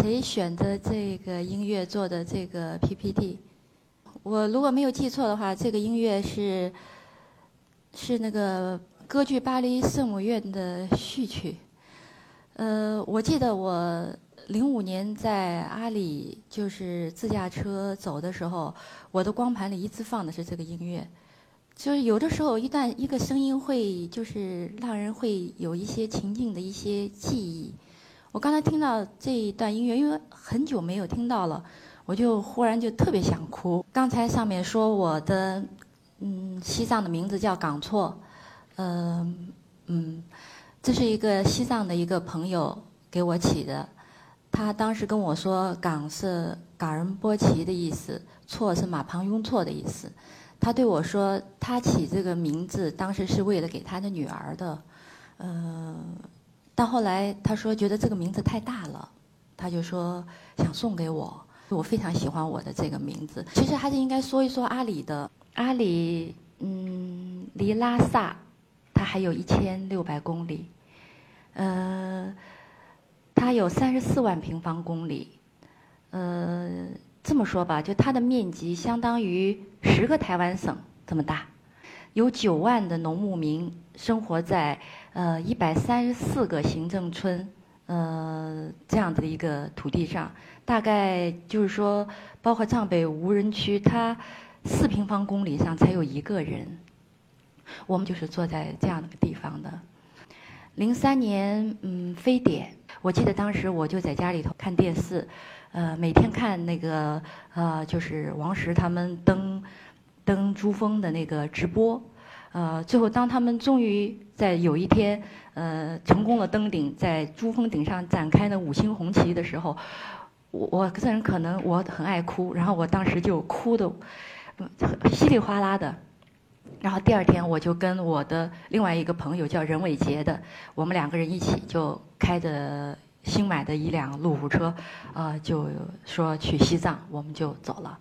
谁选的这个音乐做的这个 PPT。我如果没有记错的话，这个音乐是是那个歌剧巴黎圣母院的序曲。呃，我记得我零五年在阿里就是自驾车走的时候，我的光盘里一直放的是这个音乐。就是有的时候，一段一个声音会就是让人会有一些情境的一些记忆。我刚才听到这一段音乐，因为很久没有听到了，我就忽然就特别想哭。刚才上面说我的嗯西藏的名字叫港措，嗯嗯，这是一个西藏的一个朋友给我起的。他当时跟我说，港是冈仁波齐的意思，措是马旁雍错的意思。他对我说，他起这个名字当时是为了给他的女儿的，呃，到后来他说觉得这个名字太大了，他就说想送给我。我非常喜欢我的这个名字。其实还是应该说一说阿里的。阿里，嗯，离拉萨，它还有一千六百公里，呃，它有三十四万平方公里，呃。这么说吧，就它的面积相当于十个台湾省这么大，有九万的农牧民生活在呃一百三十四个行政村呃这样的一个土地上，大概就是说，包括藏北无人区，它四平方公里上才有一个人。我们就是坐在这样的地方的。零三年，嗯，非典，我记得当时我就在家里头看电视。呃，每天看那个呃，就是王石他们登登珠峰的那个直播，呃，最后当他们终于在有一天呃成功了登顶，在珠峰顶上展开那五星红旗的时候，我我个人可能我很爱哭，然后我当时就哭的稀里哗啦的，然后第二天我就跟我的另外一个朋友叫任伟杰的，我们两个人一起就开着。新买的一辆路虎车，呃，就说去西藏，我们就走了。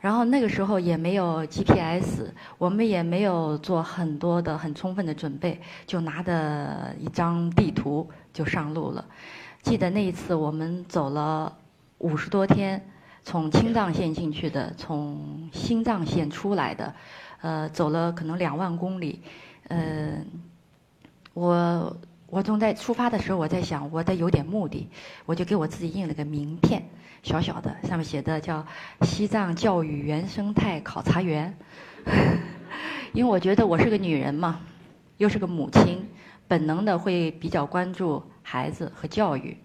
然后那个时候也没有 GPS，我们也没有做很多的很充分的准备，就拿着一张地图就上路了。记得那一次我们走了五十多天，从青藏线进去的，从新藏线出来的，呃，走了可能两万公里，嗯，我。我总在出发的时候，我在想，我得有点目的，我就给我自己印了个名片，小小的，上面写的叫“西藏教育原生态考察员”。因为我觉得我是个女人嘛，又是个母亲，本能的会比较关注孩子和教育。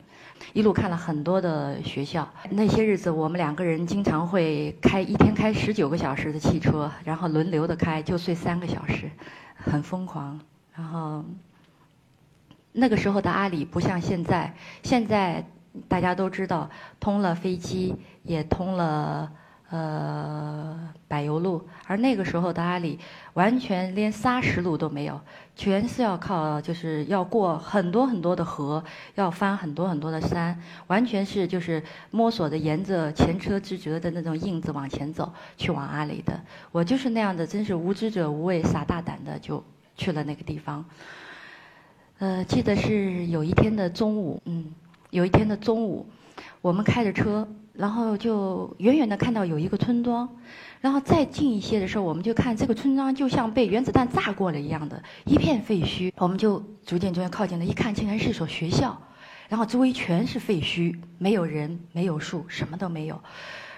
一路看了很多的学校，那些日子我们两个人经常会开一天开十九个小时的汽车，然后轮流的开，就睡三个小时，很疯狂，然后。那个时候的阿里不像现在，现在大家都知道通了飞机，也通了呃柏油路，而那个时候的阿里完全连砂石路都没有，全是要靠就是要过很多很多的河，要翻很多很多的山，完全是就是摸索着沿着前车之辙的那种印子往前走，去往阿里的。我就是那样的，真是无知者无畏，傻大胆的就去了那个地方。呃，记得是有一天的中午，嗯，有一天的中午，我们开着车，然后就远远的看到有一个村庄，然后再近一些的时候，我们就看这个村庄就像被原子弹炸过了一样的，一片废墟。我们就逐渐逐渐靠近了，一看竟然是所学校，然后周围全是废墟，没有人，没有树，什么都没有。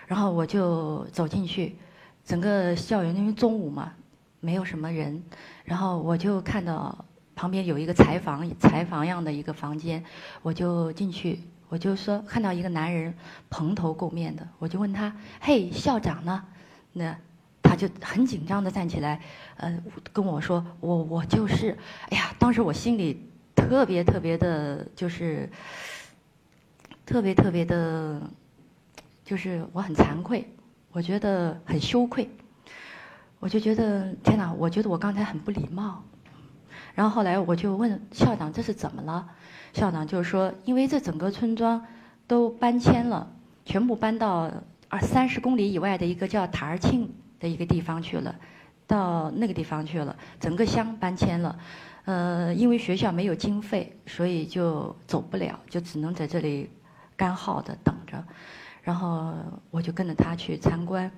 然后我就走进去，整个校园因为中午嘛，没有什么人，然后我就看到。旁边有一个柴房，柴房样的一个房间，我就进去，我就说看到一个男人蓬头垢面的，我就问他：“嘿，校长呢？”那他就很紧张的站起来，呃，跟我说：“我我就是。”哎呀，当时我心里特别特别的，就是特别特别的，就是我很惭愧，我觉得很羞愧，我就觉得天哪，我觉得我刚才很不礼貌。然后后来我就问校长这是怎么了，校长就说因为这整个村庄都搬迁了，全部搬到二三十公里以外的一个叫塔尔庆的一个地方去了，到那个地方去了，整个乡搬迁了，呃，因为学校没有经费，所以就走不了，就只能在这里干耗的等着。然后我就跟着他去参观，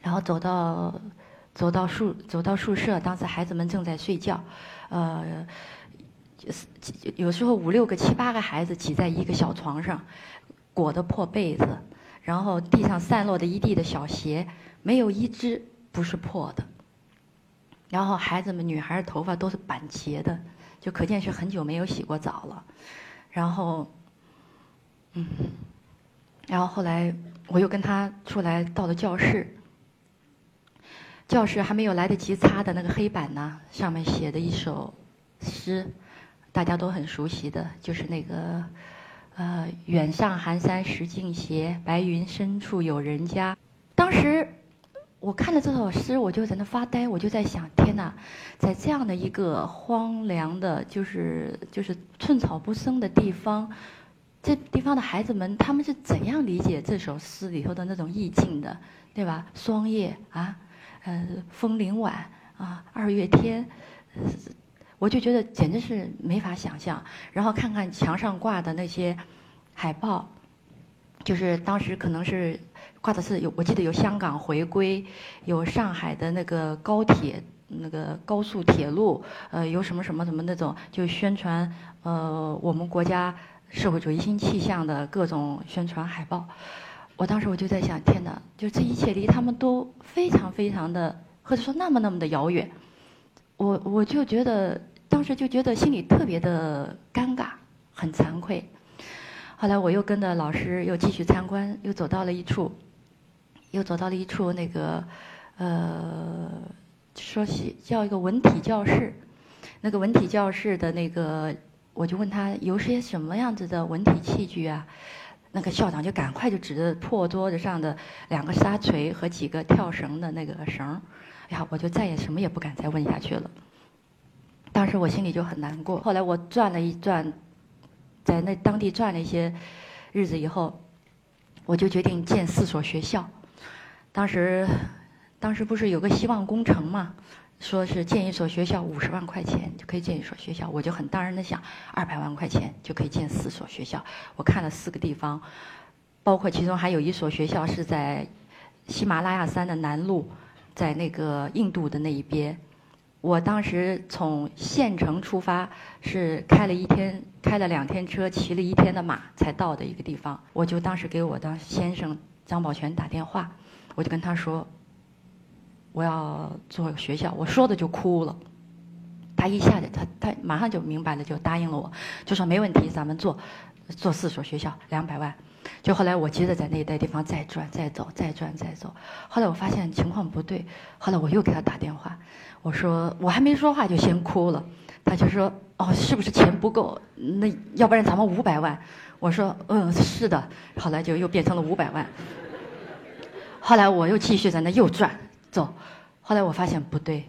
然后走到走到宿走到宿舍，当时孩子们正在睡觉，呃，有时候五六个、七八个孩子挤在一个小床上，裹的破被子，然后地上散落的一地的小鞋，没有一只不是破的。然后孩子们女孩的头发都是板结的，就可见是很久没有洗过澡了。然后，嗯，然后后来我又跟他出来到了教室，教室还没有来得及擦的那个黑板呢，上面写的一首诗，大家都很熟悉的，就是那个呃“远上寒山石径斜，白云深处有人家”。当时。我看了这首诗，我就在那发呆，我就在想：天哪，在这样的一个荒凉的，就是就是寸草不生的地方，这地方的孩子们，他们是怎样理解这首诗里头的那种意境的，对吧？霜叶啊，呃，枫林晚啊，二月天，我就觉得简直是没法想象。然后看看墙上挂的那些海报，就是当时可能是。挂的是有，我记得有香港回归，有上海的那个高铁，那个高速铁路，呃，有什么什么什么那种，就宣传呃我们国家社会主义新气象的各种宣传海报。我当时我就在想，天哪，就这一切离他们都非常非常的，或者说那么那么的遥远。我我就觉得当时就觉得心里特别的尴尬，很惭愧。后来我又跟着老师又继续参观，又走到了一处。又走到了一处那个，呃，说是叫一个文体教室。那个文体教室的那个，我就问他有些什么样子的文体器具啊？那个校长就赶快就指着破桌子上的两个沙锤和几个跳绳的那个绳。哎呀，我就再也什么也不敢再问下去了。当时我心里就很难过。后来我转了一转，在那当地转了一些日子以后，我就决定建四所学校。当时，当时不是有个希望工程嘛？说是建一所学校五十万块钱就可以建一所学校，我就很当然的想，二百万块钱就可以建四所学校。我看了四个地方，包括其中还有一所学校是在喜马拉雅山的南麓，在那个印度的那一边。我当时从县城出发，是开了一天，开了两天车，骑了一天的马才到的一个地方。我就当时给我的先生张宝全打电话。我就跟他说，我要做学校，我说的就哭了。他一下子，他他马上就明白了，就答应了我，就说没问题，咱们做，做四所学校，两百万。就后来我接着在那一带地方再转再走，再转再走。后来我发现情况不对，后来我又给他打电话，我说我还没说话就先哭了。他就说哦，是不是钱不够？那要不然咱们五百万？我说嗯，是的。后来就又变成了五百万。后来我又继续在那又转走，后来我发现不对，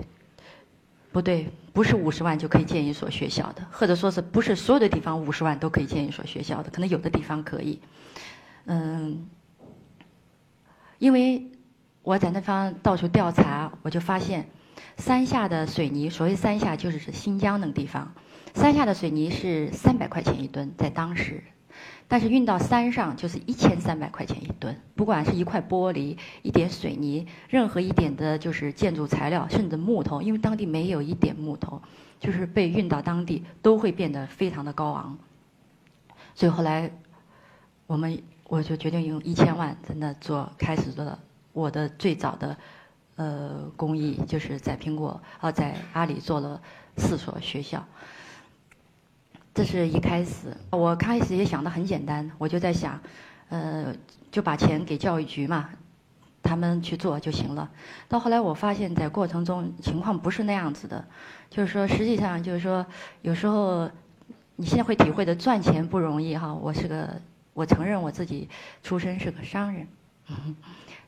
不对，不是五十万就可以建一所学校的，或者说是不是所有的地方五十万都可以建一所学校的？可能有的地方可以，嗯，因为我在那方到处调查，我就发现山下的水泥，所谓山下就是指新疆那个地方，山下的水泥是三百块钱一吨，在当时。但是运到山上就是一千三百块钱一吨，不管是一块玻璃、一点水泥，任何一点的就是建筑材料，甚至木头，因为当地没有一点木头，就是被运到当地都会变得非常的高昂。所以后来，我们我就决定用一千万在那做开始的我的最早的呃公益，就是在苹果啊在阿里做了四所学校。这是一开始，我开始也想的很简单，我就在想，呃，就把钱给教育局嘛，他们去做就行了。到后来我发现，在过程中情况不是那样子的，就是说，实际上就是说，有时候你现在会体会的赚钱不容易哈。我是个，我承认我自己出身是个商人，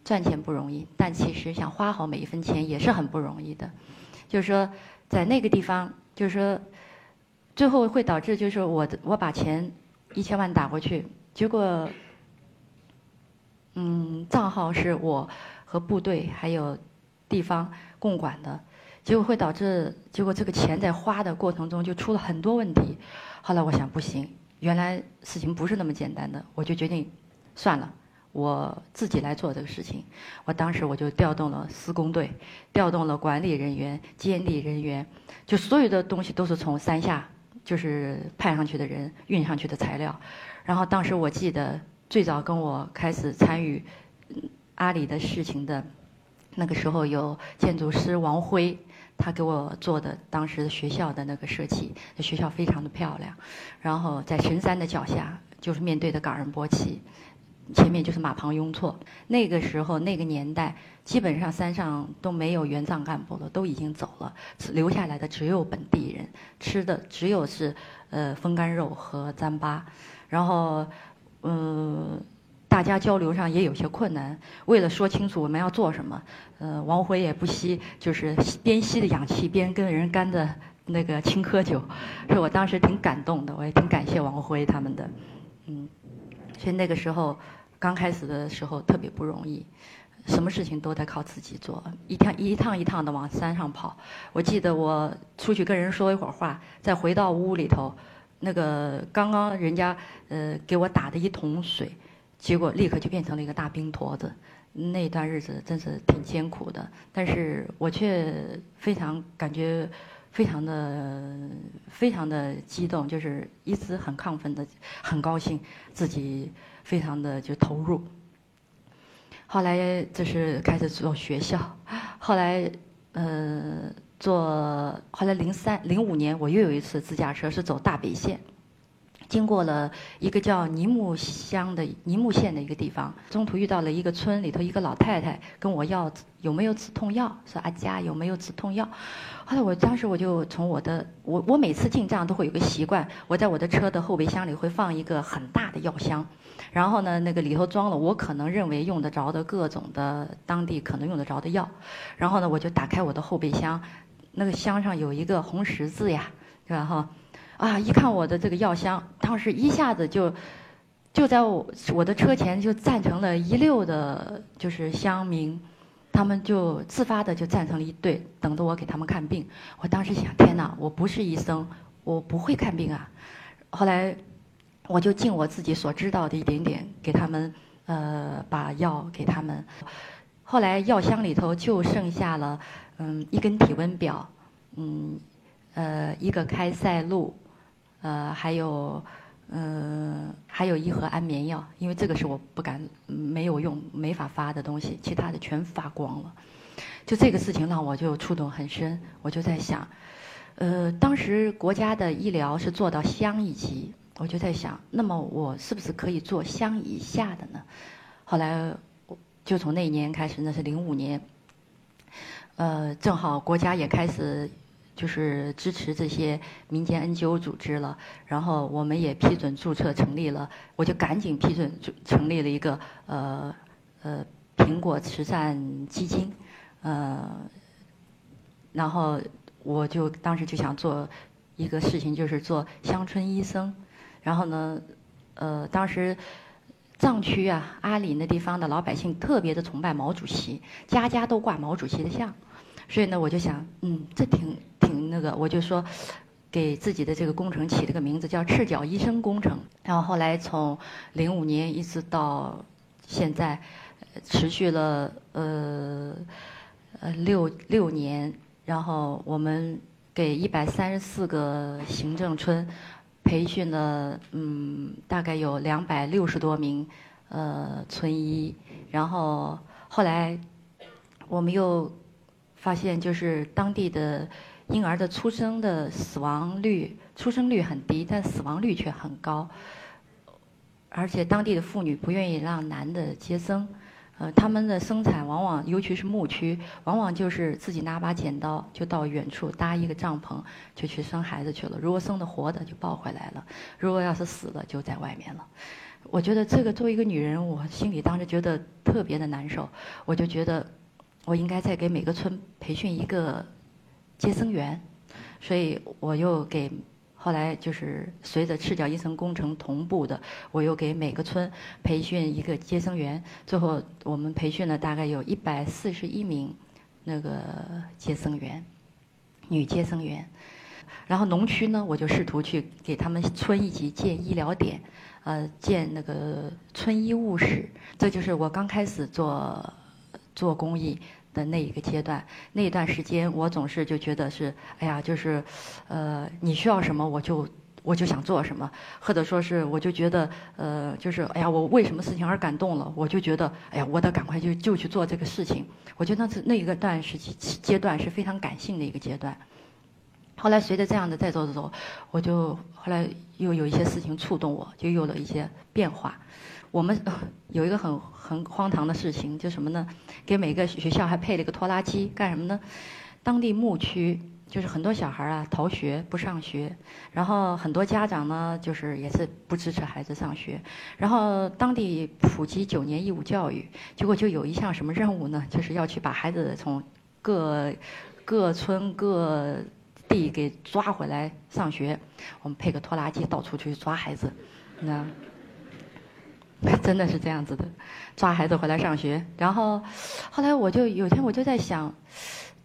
赚钱不容易，但其实想花好每一分钱也是很不容易的。就是说，在那个地方，就是说。最后会导致就是我我把钱一千万打过去，结果，嗯，账号是我和部队还有地方共管的，结果会导致，结果这个钱在花的过程中就出了很多问题。后来我想不行，原来事情不是那么简单的，我就决定算了，我自己来做这个事情。我当时我就调动了施工队，调动了管理人员、监理人员，就所有的东西都是从山下就是派上去的人运上去的材料。然后当时我记得最早跟我开始参与阿里的事情的那个时候有建筑师王辉。他给我做的当时的学校的那个设计，那学校非常的漂亮，然后在神山的脚下，就是面对的冈仁波齐，前面就是马旁雍错。那个时候那个年代，基本上山上都没有援藏干部了，都已经走了，留下来的只有本地人，吃的只有是呃风干肉和糌粑，然后嗯。大家交流上也有些困难，为了说清楚我们要做什么，呃，王辉也不惜就是边吸着氧气边跟人干的那个青稞酒，所以我当时挺感动的，我也挺感谢王辉他们的，嗯，所以那个时候刚开始的时候特别不容易，什么事情都得靠自己做，一趟一趟一趟的往山上跑。我记得我出去跟人说一会儿话，再回到屋里头，那个刚刚人家呃给我打的一桶水。结果立刻就变成了一个大冰坨子，那段日子真是挺艰苦的，但是我却非常感觉非常的非常的激动，就是一直很亢奋的，很高兴自己非常的就投入。后来就是开始做学校，后来呃做后来零三零五年我又有一次自驾车是走大北线。经过了一个叫尼木乡的尼木县的一个地方，中途遇到了一个村里头一个老太太跟我要有没有止痛药，说阿佳有没有止痛药。后来我当时我就从我的我我每次进藏都会有个习惯，我在我的车的后备箱里会放一个很大的药箱，然后呢那个里头装了我可能认为用得着的各种的当地可能用得着的药，然后呢我就打开我的后备箱，那个箱上有一个红十字呀，然后。啊！一看我的这个药箱，当时一下子就就在我我的车前就站成了一溜的，就是乡民，他们就自发的就站成了一队，等着我给他们看病。我当时想，天哪，我不是医生，我不会看病啊。后来我就尽我自己所知道的一点点，给他们呃把药给他们。后来药箱里头就剩下了嗯一根体温表，嗯呃一个开塞露。呃，还有，嗯，还有一盒安眠药，因为这个是我不敢没有用、没法发的东西，其他的全发光了。就这个事情让我就触动很深，我就在想，呃，当时国家的医疗是做到乡一级，我就在想，那么我是不是可以做乡以下的呢？后来，就从那一年开始，那是零五年，呃，正好国家也开始。就是支持这些民间 NGO 组织了，然后我们也批准注册成立了，我就赶紧批准成立了一个呃呃苹果慈善基金，呃，然后我就当时就想做一个事情，就是做乡村医生，然后呢，呃，当时藏区啊阿里那地方的老百姓特别的崇拜毛主席，家家都挂毛主席的像。所以呢，我就想，嗯，这挺那个，我就说，给自己的这个工程起了个名字叫“赤脚医生工程”。然后后来从零五年一直到现在，持续了呃呃六六年。然后我们给一百三十四个行政村培训了，嗯，大概有两百六十多名呃村医。然后后来我们又。发现就是当地的婴儿的出生的死亡率出生率很低，但死亡率却很高。而且当地的妇女不愿意让男的接生，呃，他们的生产往往尤其是牧区，往往就是自己拿把剪刀就到远处搭一个帐篷就去生孩子去了。如果生的活的就抱回来了，如果要是死了就在外面了。我觉得这个作为一个女人，我心里当时觉得特别的难受，我就觉得。我应该再给每个村培训一个接生员，所以我又给后来就是随着赤脚医生工程同步的，我又给每个村培训一个接生员。最后我们培训了大概有一百四十一名那个接生员。女接生员。然后农区呢，我就试图去给他们村一级建医疗点，呃，建那个村医务室。这就是我刚开始做做公益的那一个阶段。那一段时间，我总是就觉得是，哎呀，就是，呃，你需要什么，我就我就想做什么，或者说是，我就觉得，呃，就是，哎呀，我为什么事情而感动了，我就觉得，哎呀，我得赶快就就去做这个事情。我觉得那是那一个段时期阶段是非常感性的一个阶段。后来随着这样的在做的时候，我就后来又有一些事情触动我，就有了一些变化。我们 有一个很很荒唐的事情，就什么呢？给每个学校还配了一个拖拉机，干什么呢？当地牧区就是很多小孩啊逃学不上学，然后很多家长呢就是也是不支持孩子上学，然后当地普及九年义务教育，结果就有一项什么任务呢？就是要去把孩子从各各村各。地给抓回来上学，我们配个拖拉机到处去抓孩子，那 真的是这样子的，抓孩子回来上学。然后后来我就有天我就在想，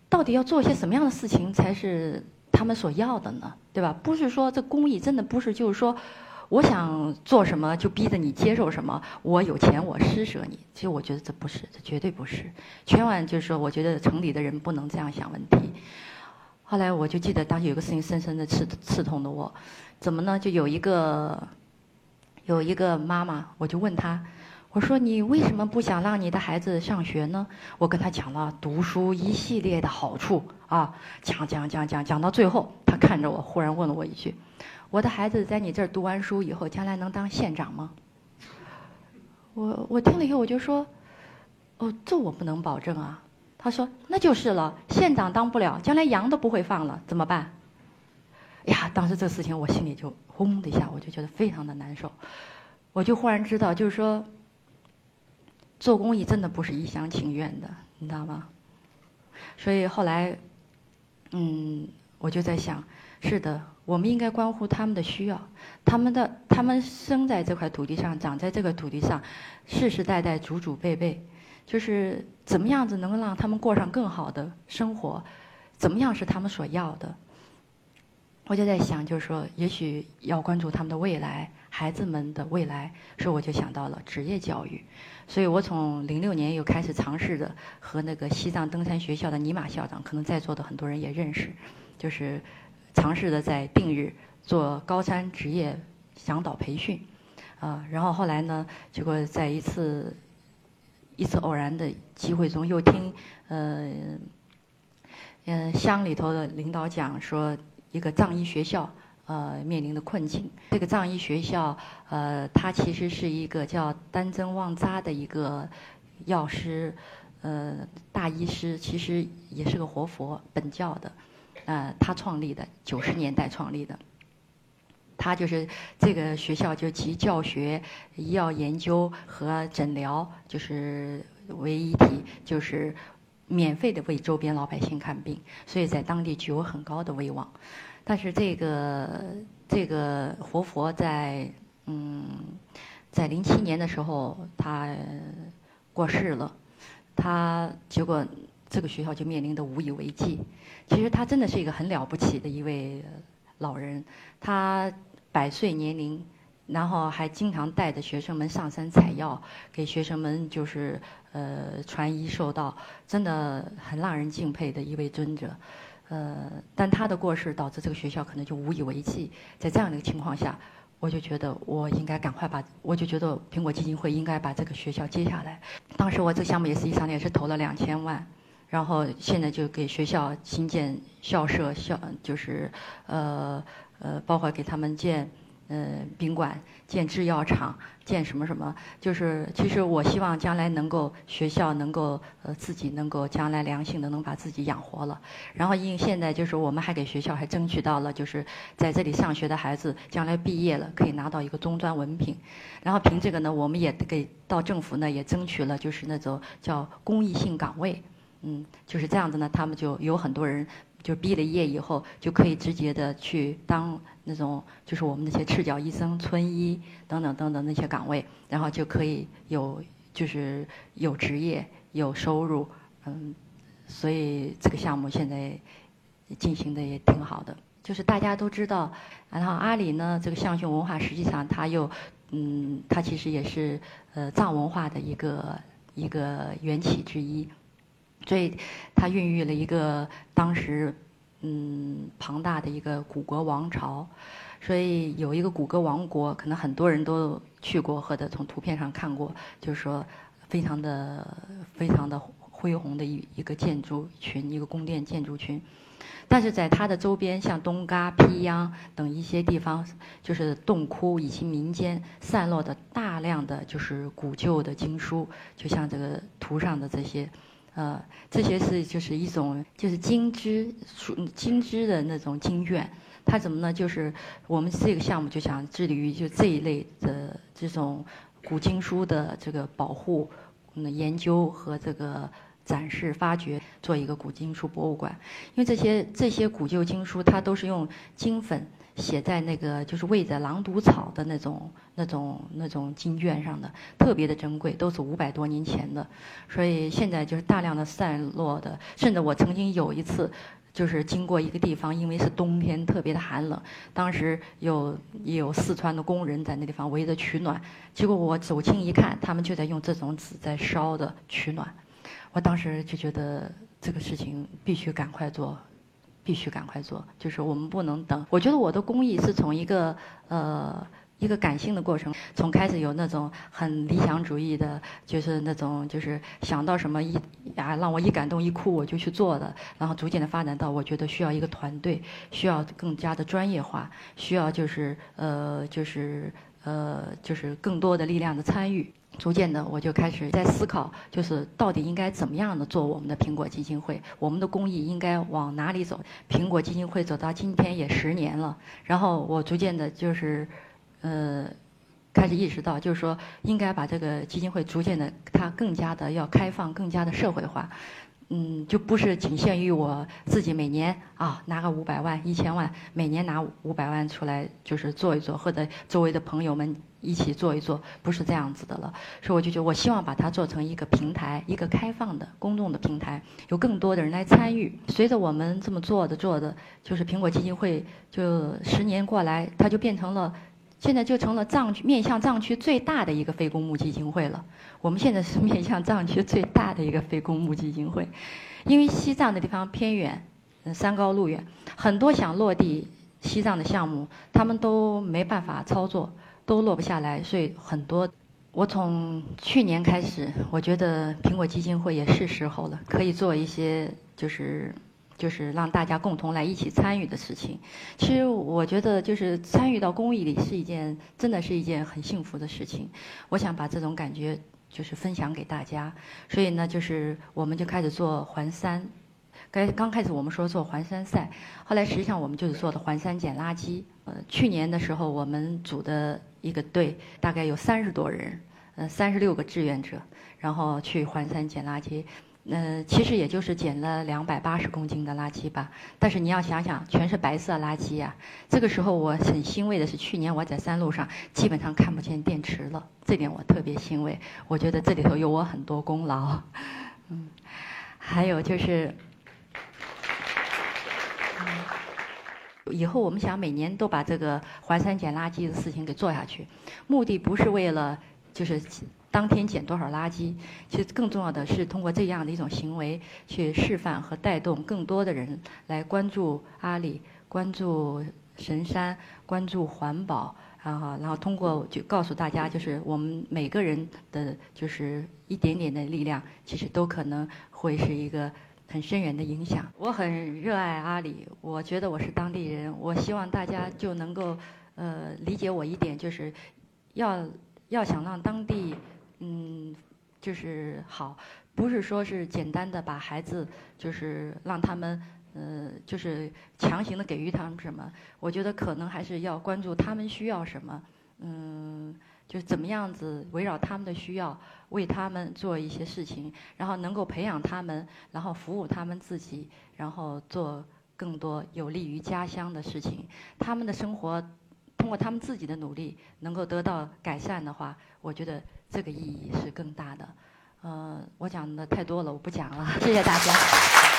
到底要做些什么样的事情才是他们所要的呢？对吧？不是说这公益真的不是就是说，我想做什么就逼着你接受什么，我有钱我施舍你。其实我觉得这不是，这绝对不是。千万就是说，我觉得城里的人不能这样想问题。后来我就记得当时有个事情深深的刺刺痛的我，怎么呢？就有一个有一个妈妈，我就问她，我说你为什么不想让你的孩子上学呢？我跟她讲了读书一系列的好处啊，讲讲讲讲讲到最后，她看着我，忽然问了我一句：我的孩子在你这儿读完书以后，将来能当县长吗？我我听了以后我就说，哦，这我不能保证啊。他说：“那就是了，县长当不了，将来羊都不会放了，怎么办？”呀，当时这事情我心里就轰的一下，我就觉得非常的难受。我就忽然知道，就是说，做公益真的不是一厢情愿的，你知道吗？所以后来，嗯，我就在想，是的，我们应该关乎他们的需要，他们的他们生在这块土地上，长在这个土地上，世世代代、祖祖辈辈。就是怎么样子能够让他们过上更好的生活，怎么样是他们所要的？我就在想，就是说，也许要关注他们的未来，孩子们的未来，所以我就想到了职业教育。所以我从零六年又开始尝试着和那个西藏登山学校的尼玛校长，可能在座的很多人也认识，就是尝试着在定日做高山职业向导培训，啊，然后后来呢，结果在一次。一次偶然的机会中，又听呃嗯乡里头的领导讲说，一个藏医学校呃面临的困境。这个藏医学校呃，它其实是一个叫丹增旺扎的一个药师呃大医师，其实也是个活佛本教的，呃，他创立的，九十年代创立的。他就是这个学校就集教学、医药研究和诊疗就是为一体，就是免费的为周边老百姓看病，所以在当地具有很高的威望。但是这个这个活佛在嗯在零七年的时候他过世了，他结果这个学校就面临的无以为继。其实他真的是一个很了不起的一位老人，他。百岁年龄，然后还经常带着学生们上山采药，给学生们就是呃传医授道，真的很让人敬佩的一位尊者。呃，但他的过世导致这个学校可能就无以为继。在这样的一个情况下，我就觉得我应该赶快把，我就觉得苹果基金会应该把这个学校接下来。当时我这个项目也是一上也是投了两千万，然后现在就给学校新建校舍，校就是呃。呃，包括给他们建呃宾馆、建制药厂、建什么什么，就是其实我希望将来能够学校能够呃自己能够将来良性的能把自己养活了。然后因为现在就是我们还给学校还争取到了，就是在这里上学的孩子将来毕业了可以拿到一个中专文凭。然后凭这个呢，我们也给到政府呢也争取了就是那种叫公益性岗位，嗯，就是这样子呢，他们就有很多人。就毕了业以后，就可以直接的去当那种，就是我们那些赤脚医生、村医等等等等那些岗位，然后就可以有，就是有职业、有收入，嗯，所以这个项目现在进行的也挺好的。就是大家都知道，然后阿里呢，这个象雄文化实际上它又，嗯，它其实也是呃藏文化的一个一个缘起之一，所以它孕育了一个当时嗯庞大的一个古国王朝，所以有一个古格王国，可能很多人都去过或者从图片上看过，就是说非常的非常的恢宏的一一个建筑群，一个宫殿建筑群。但是在它的周边，像东嘎、皮央等一些地方，就是洞窟以及民间散落的大量的就是古旧的经书，就像这个图上的这些，呃，这些是就是一种就是精织书精织的那种经卷。它怎么呢？就是我们这个项目就想致力于就这一类的这种古经书的这个保护、嗯研究和这个。展示、发掘，做一个古经书博物馆。因为这些这些古旧经书，它都是用金粉写在那个就是喂着狼毒草的那种、那种、那种经卷上的，特别的珍贵，都是五百多年前的。所以现在就是大量的散落的，甚至我曾经有一次，就是经过一个地方，因为是冬天，特别的寒冷，当时有也有四川的工人在那地方围着取暖，结果我走近一看，他们就在用这种纸在烧的取暖。我当时就觉得这个事情必须赶快做，必须赶快做，就是我们不能等。我觉得我的公益是从一个呃一个感性的过程，从开始有那种很理想主义的，就是那种就是想到什么一啊让我一感动一哭我就去做的，然后逐渐的发展到我觉得需要一个团队，需要更加的专业化，需要就是呃就是呃就是更多的力量的参与。逐渐的，我就开始在思考，就是到底应该怎么样的做我们的苹果基金会，我们的公益应该往哪里走？苹果基金会走到今天也十年了，然后我逐渐的，就是，呃，开始意识到，就是说应该把这个基金会逐渐的，它更加的要开放，更加的社会化。嗯，就不是仅限于我自己每年啊拿个五百万、一千万，每年拿五百万出来就是做一做，或者周围的朋友们一起做一做，不是这样子的了。所以我就觉得，我希望把它做成一个平台，一个开放的、公众的平台，有更多的人来参与。随着我们这么做的做的，就是苹果基金会就十年过来，它就变成了。现在就成了藏区面向藏区最大的一个非公募基金会了。我们现在是面向藏区最大的一个非公募基金会，因为西藏的地方偏远，嗯山高路远，很多想落地西藏的项目，他们都没办法操作，都落不下来。所以很多，我从去年开始，我觉得苹果基金会也是时候了，可以做一些就是。就是让大家共同来一起参与的事情。其实我觉得，就是参与到公益里是一件，真的是一件很幸福的事情。我想把这种感觉就是分享给大家。所以呢，就是我们就开始做环山。该刚开始我们说做环山赛，后来实际上我们就是做的环山捡垃圾。呃，去年的时候我们组的一个队，大概有三十多人，呃，三十六个志愿者，然后去环山捡垃圾。嗯，其实也就是捡了两百八十公斤的垃圾吧。但是你要想想，全是白色垃圾呀。这个时候我很欣慰的是，去年我在山路上基本上看不见电池了，这点我特别欣慰。我觉得这里头有我很多功劳。嗯，还有就是，以后我们想每年都把这个环山捡垃圾的事情给做下去，目的不是为了就是。当天捡多少垃圾？其实更重要的是通过这样的一种行为去示范和带动更多的人来关注阿里、关注神山、关注环保，然后然后通过就告诉大家，就是我们每个人的就是一点点的力量，其实都可能会是一个很深远的影响。我很热爱阿里，我觉得我是当地人，我希望大家就能够呃理解我一点，就是要要想让当地。嗯，就是好，不是说是简单的把孩子，就是让他们，呃，就是强行的给予他们什么。我觉得可能还是要关注他们需要什么，嗯，就是怎么样子围绕他们的需要，为他们做一些事情，然后能够培养他们，然后服务他们自己，然后做更多有利于家乡的事情。他们的生活通过他们自己的努力能够得到改善的话，我觉得。这个意义是更大的，呃，我讲的太多了，我不讲了，谢谢大家。